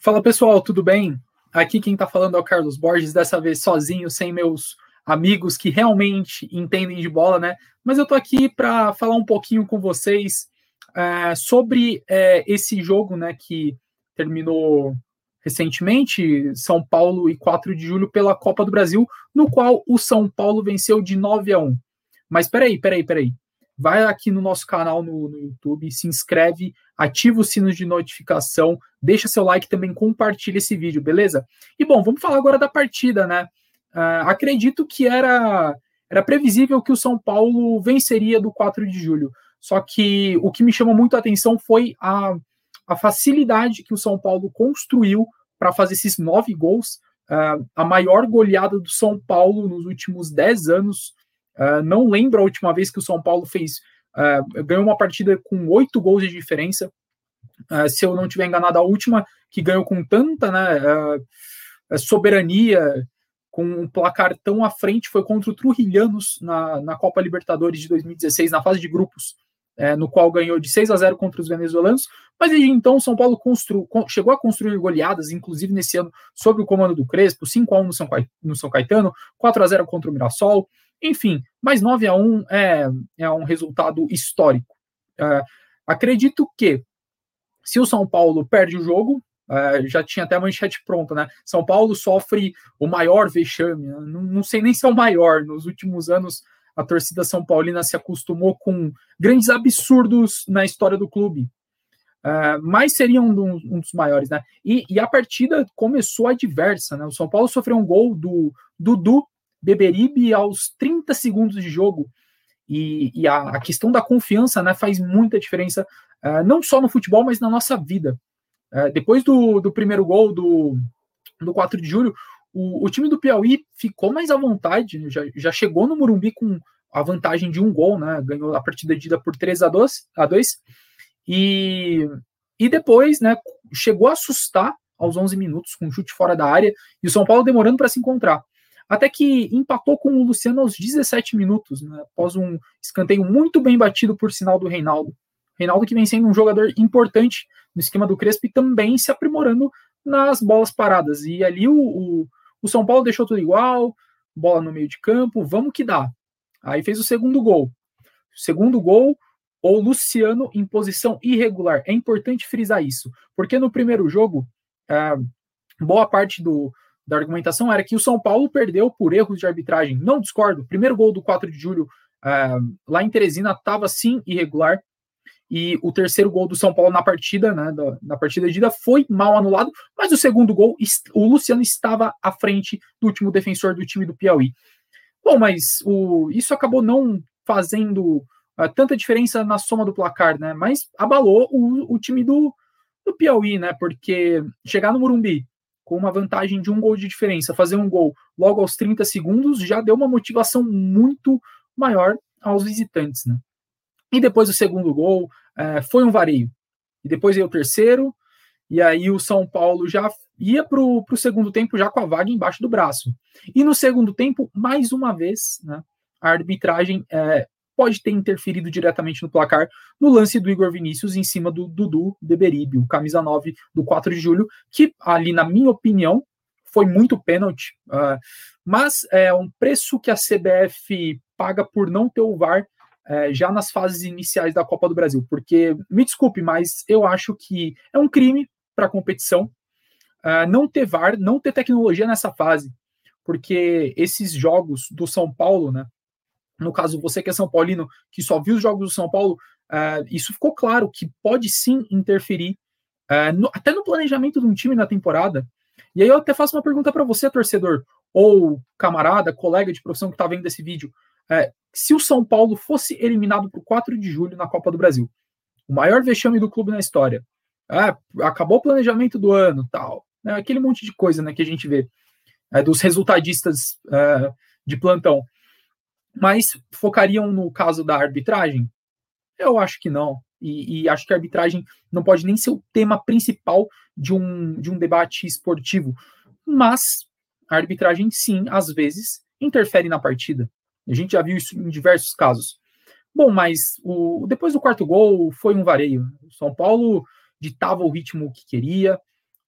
Fala pessoal, tudo bem? Aqui quem está falando é o Carlos Borges, dessa vez sozinho, sem meus amigos que realmente entendem de bola, né? Mas eu tô aqui para falar um pouquinho com vocês é, sobre é, esse jogo, né, que terminou recentemente, São Paulo e 4 de julho pela Copa do Brasil, no qual o São Paulo venceu de 9 a 1. Mas peraí, peraí, peraí vai aqui no nosso canal no, no, YouTube, se inscreve, ativa o sino de notificação, deixa seu like também, compartilha esse vídeo, beleza? E bom, vamos falar agora da partida, né? Uh, acredito que era, era previsível que o São Paulo venceria do 4 de julho. Só que o que me chamou muito a atenção foi a, a facilidade que o São Paulo construiu para fazer esses nove gols. Uh, a maior goleada do São Paulo nos últimos dez anos. Uh, não lembro a última vez que o São Paulo fez uh, ganhou uma partida com oito gols de diferença. Uh, se eu não estiver enganado, a última que ganhou com tanta né, soberania, com um placar tão à frente, foi contra o Trujilhanos na, na Copa Libertadores de 2016, na fase de grupos, é, no qual ganhou de 6 a 0 contra os venezuelanos. Mas desde então, o São Paulo constru, chegou a construir goleadas, inclusive nesse ano, sob o comando do Crespo, 5 a 1 no São, no São Caetano, 4 a 0 contra o Mirassol. Enfim, mas 9 a 1 é, é um resultado histórico. É, acredito que se o São Paulo perde o jogo, é, já tinha até a manchete pronta, né? São Paulo sofre o maior vexame, né? não, não, sei nem se é o maior. Nos últimos anos, a torcida São Paulina se acostumou com grandes absurdos na história do clube. Uh, mas seria um, um, dos maiores, né? E, e, a partida começou adversa, né? O São Paulo sofreu um gol do Dudu Beberibe aos 30 segundos de jogo. E, e a, a, questão da confiança né, faz muita diferença, uh, não só no futebol, mas na nossa vida. Uh, depois do, do primeiro gol do, do 4 de julho, o, o time do Piauí ficou mais à vontade, né, já, já chegou no Morumbi com a vantagem de um gol, né, ganhou a partida de ida por 3 a 2, a 2 e, e depois né, chegou a assustar aos 11 minutos com um chute fora da área e o São Paulo demorando para se encontrar até que empatou com o Luciano aos 17 minutos, né, após um escanteio muito bem batido por sinal do Reinaldo. Reinaldo que vem sendo um jogador importante no esquema do Crespo e também se aprimorando nas bolas paradas. E ali o, o, o São Paulo deixou tudo igual, bola no meio de campo, vamos que dá. Aí fez o segundo gol. segundo gol, o Luciano em posição irregular. É importante frisar isso, porque no primeiro jogo, é, boa parte do, da argumentação era que o São Paulo perdeu por erros de arbitragem. Não discordo. O primeiro gol do 4 de julho uh, lá em Teresina estava sim irregular. E o terceiro gol do São Paulo na partida, né, da, na partida de ida, foi mal anulado, mas o segundo gol, o Luciano estava à frente do último defensor do time do Piauí. Bom, mas o, isso acabou não fazendo uh, tanta diferença na soma do placar, né? Mas abalou o, o time do, do Piauí, né? Porque chegar no Morumbi com uma vantagem de um gol de diferença, fazer um gol logo aos 30 segundos já deu uma motivação muito maior aos visitantes, né? E depois o segundo gol é, foi um vareio. E depois veio o terceiro, e aí o São Paulo já ia para o segundo tempo já com a vaga embaixo do braço. E no segundo tempo, mais uma vez, né, a arbitragem é, pode ter interferido diretamente no placar no lance do Igor Vinícius em cima do Dudu Beberibe, o camisa 9 do 4 de julho, que ali, na minha opinião, foi muito pênalti, uh, mas é um preço que a CBF paga por não ter o VAR é, já nas fases iniciais da Copa do Brasil, porque, me desculpe, mas eu acho que é um crime para a competição uh, não ter VAR, não ter tecnologia nessa fase, porque esses jogos do São Paulo, né, no caso, você que é São Paulino, que só viu os jogos do São Paulo, uh, isso ficou claro que pode sim interferir uh, no, até no planejamento de um time na temporada. E aí eu até faço uma pergunta para você, torcedor, ou camarada, colega de profissão que está vendo esse vídeo. Uh, se o São Paulo fosse eliminado por 4 de julho na Copa do Brasil, o maior vexame do clube na história, acabou o planejamento do ano, tal, né, aquele monte de coisa né, que a gente vê dos resultadistas de plantão mas focariam no caso da arbitragem? Eu acho que não. E, e, acho que a arbitragem não pode nem ser o tema principal de um, de um debate esportivo. Mas a arbitragem, sim, às vezes, interfere na partida. A gente já viu isso em diversos casos. Bom, mas o, depois do quarto gol foi um vareio. O São Paulo ditava o ritmo que queria.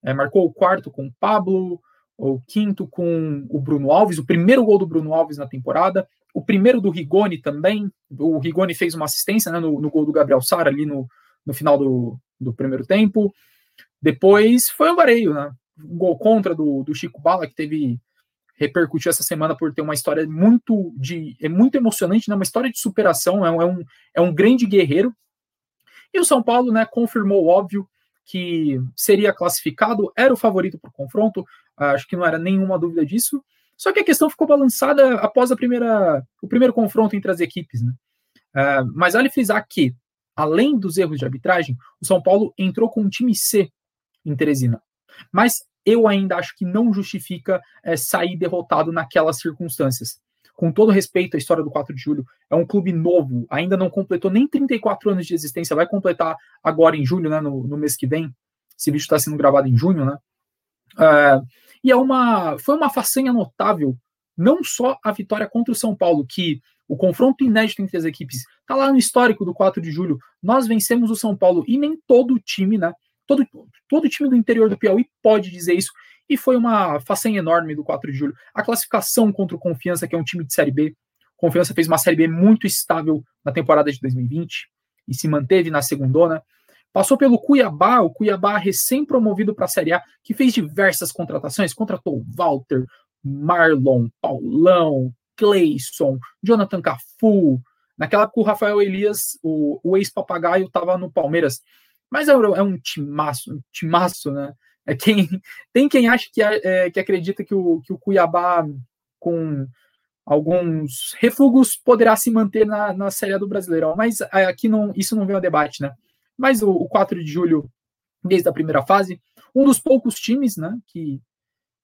é, marcou o quarto com o Pablo, o quinto com o Bruno Alves, o primeiro gol do Bruno Alves na temporada, o primeiro do Rigoni também. O Rigoni fez uma assistência né, no, no, gol do Gabriel Sara ali no, no final do, do primeiro tempo. Depois foi o vareio, né? Um gol contra do, do Chico Bala, que teve repercutiu essa semana por ter uma história muito de é muito emocionante, né? Uma história de superação, é um, é um, é um grande guerreiro. E o São Paulo, né, confirmou óbvio que seria classificado, era o favorito para o confronto, acho que não era nenhuma dúvida disso. Só que a questão ficou balançada após a primeira, o primeiro confronto entre as equipes. Né? Uh, mas vale frisar que, além dos erros de arbitragem, o São Paulo entrou com um time C em Teresina. Mas eu ainda acho que não justifica é, sair derrotado naquelas circunstâncias. Com todo respeito à história do 4 de julho, é um clube novo, ainda não completou nem 34 anos de existência, vai completar agora em julho, né, no, no mês que vem. Esse vídeo está sendo gravado em junho, né? Uh, e é uma, foi uma façanha notável, não só a vitória contra o São Paulo, que o confronto inédito entre as equipes está lá no histórico do 4 de julho. Nós vencemos o São Paulo e nem todo o time, né? Todo, todo time do interior do Piauí pode dizer isso. E foi uma façanha enorme do 4 de julho. A classificação contra o Confiança, que é um time de Série B. Confiança fez uma Série B muito estável na temporada de 2020 e se manteve na segundona. Passou pelo Cuiabá, o Cuiabá recém-promovido para a Série A, que fez diversas contratações, contratou Walter, Marlon, Paulão, Cleison, Jonathan Cafu. Naquela época o Rafael Elias, o, o ex-papagaio, estava no Palmeiras. Mas é, é, um timaço, um timaço, né? É quem, tem quem acha que, é, que acredita que o, que o Cuiabá, com alguns refugos, poderá se manter na, na Série A do Brasileirão. Mas é, aqui não, isso não vem a debate, né? Mas o, o 4 de julho, desde a primeira fase, um dos poucos times né, que,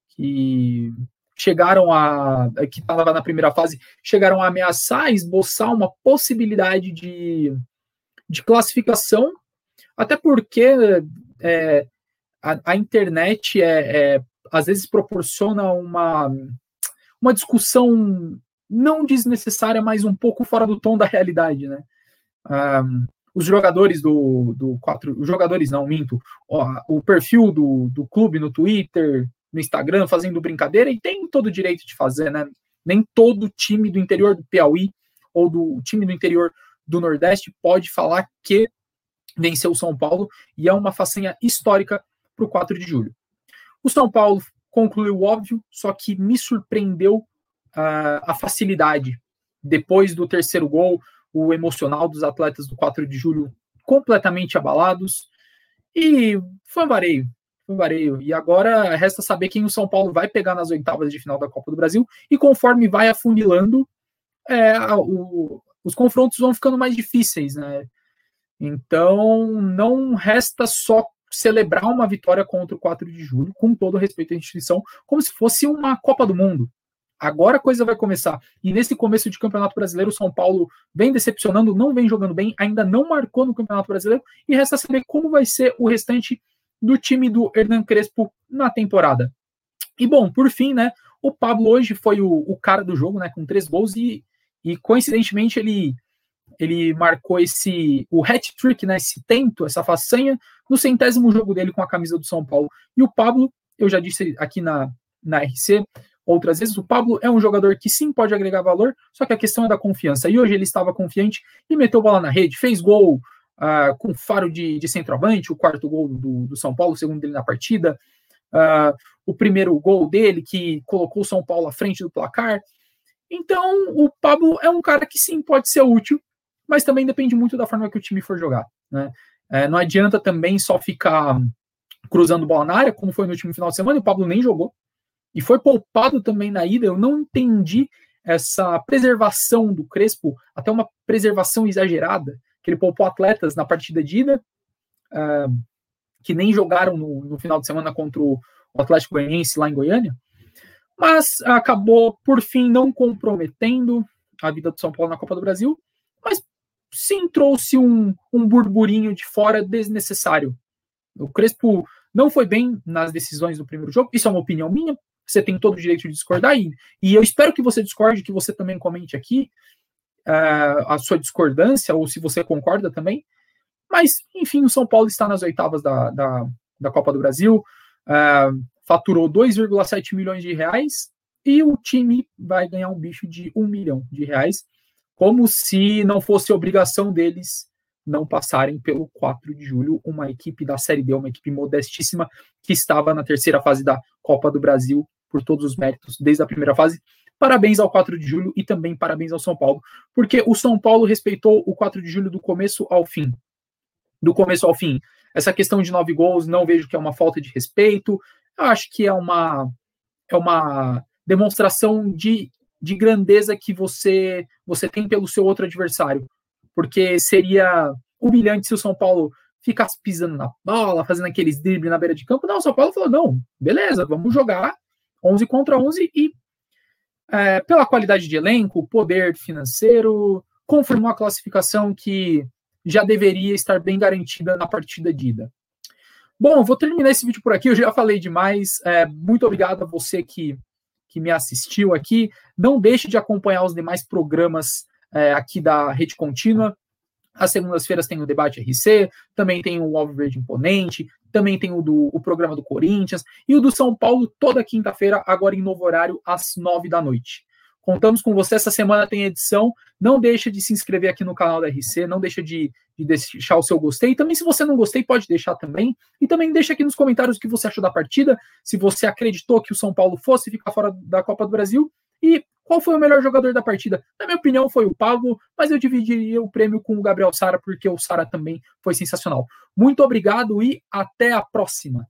que chegaram a. que estava na primeira fase, chegaram a ameaçar, esboçar uma possibilidade de, de classificação, até porque é, a, a, internet é, é, às vezes proporciona uma, uma discussão não desnecessária, mas um pouco fora do tom da realidade, né? Um, os jogadores do, do quatro, os jogadores não, minto, ó, o perfil do, do clube no Twitter, no Instagram, fazendo brincadeira, e tem todo o direito de fazer, né? Nem todo time do interior do Piauí ou do time do interior do Nordeste pode falar que venceu o São Paulo, e é uma façanha histórica para o 4 de julho. O São Paulo concluiu óbvio, só que me surpreendeu uh, a facilidade. Depois do terceiro gol, o emocional dos atletas do 4 de julho completamente abalados. E foi um vareio, foi um vareio. E agora resta saber quem o São Paulo vai pegar nas oitavas de final da Copa do Brasil. E conforme vai afunilando, é, o, os confrontos vão ficando mais difíceis, né? Então não resta só celebrar uma vitória contra o 4 de julho, com todo respeito à instituição, como se fosse uma Copa do Mundo. Agora a coisa vai começar. E nesse começo de Campeonato Brasileiro, o São Paulo vem decepcionando, não vem jogando bem, ainda não marcou no Campeonato Brasileiro, e resta saber como vai ser o restante do time do Hernan Crespo na temporada. E bom, por fim, né, o Pablo hoje foi o, o cara do jogo, né, com três gols, e, e coincidentemente ele, ele marcou esse o hat-trick, né, esse tento, essa façanha, no centésimo jogo dele com a camisa do São Paulo. E o Pablo, eu já disse aqui na, na RC, outras vezes. O Pablo é um jogador que sim pode agregar valor, só que a questão é da confiança. E hoje ele estava confiante e meteu bola na rede, fez gol uh, com faro de, de centroavante, o quarto gol do, do São Paulo, o segundo dele na partida. Uh, o primeiro gol dele que colocou o São Paulo à frente do placar. Então, o Pablo é um cara que sim pode ser útil, mas também depende muito da forma que o time for jogar. Né? É, não adianta também só ficar cruzando bola na área, como foi no último final de semana, o Pablo nem jogou e foi poupado também na ida. Eu não entendi essa preservação do Crespo, até uma preservação exagerada, que ele poupou atletas na partida de ida, uh, que nem jogaram no, no, final de semana contra o, Atlético Goianiense lá em Goiânia, mas acabou, por fim, não comprometendo a vida do São Paulo na Copa do Brasil, mas sim trouxe um, um burburinho de fora desnecessário. O Crespo não foi bem nas decisões do primeiro jogo, isso é uma opinião minha, você tem todo o direito de discordar, e, e eu espero que você discorde, que você também comente aqui uh, a sua discordância, ou se você concorda também. Mas, enfim, o São Paulo está nas oitavas da, da, da Copa do Brasil. uh, faturou 2,7 milhões de reais e o time vai ganhar um bicho de um milhão de reais, como se não fosse obrigação deles não passarem pelo 4 de julho, uma equipe da Série B, uma equipe modestíssima que estava na terceira fase da Copa do Brasil por todos os méritos desde a primeira fase. Parabéns ao 4 de julho e também parabéns ao São Paulo, porque o São Paulo respeitou o 4 de julho do começo ao fim. Do começo ao fim. Essa questão de nove gols, não vejo que é uma falta de respeito. Eu acho que é uma é uma demonstração de, de grandeza que você você tem pelo seu outro adversário porque seria humilhante se o São Paulo ficasse pisando na bola, fazendo aqueles dribles na beira de campo. Não, o São Paulo falou: não, beleza, vamos jogar 11 contra 11 e, é, pela qualidade de elenco, poder financeiro, confirmou a classificação que já deveria estar bem garantida na partida de ida. Bom, vou terminar esse vídeo por aqui. Eu já falei demais. É, muito obrigado a você que, que me assistiu aqui. Não deixe de acompanhar os demais programas é, aqui da Rede Contínua. Às segundas-feiras tem o debate RC, também tem o Alvo Verde Imponente, também tem o, do, o programa do Corinthians e o do São Paulo toda quinta-feira, agora em novo horário, às nove da noite. Contamos com você, essa semana tem edição. Não deixa de se inscrever aqui no canal da RC, não deixa de, de deixar o seu gostei. Também, se você não gostei, pode deixar também. E também deixa aqui nos comentários o que você achou da partida, se você acreditou que o São Paulo fosse ficar fora da Copa do Brasil. E qual foi o melhor jogador da partida? Na minha opinião, foi o Pablo, mas eu dividiria o prêmio com o Gabriel Sara, porque o Sara também foi sensacional. Muito obrigado e até a próxima.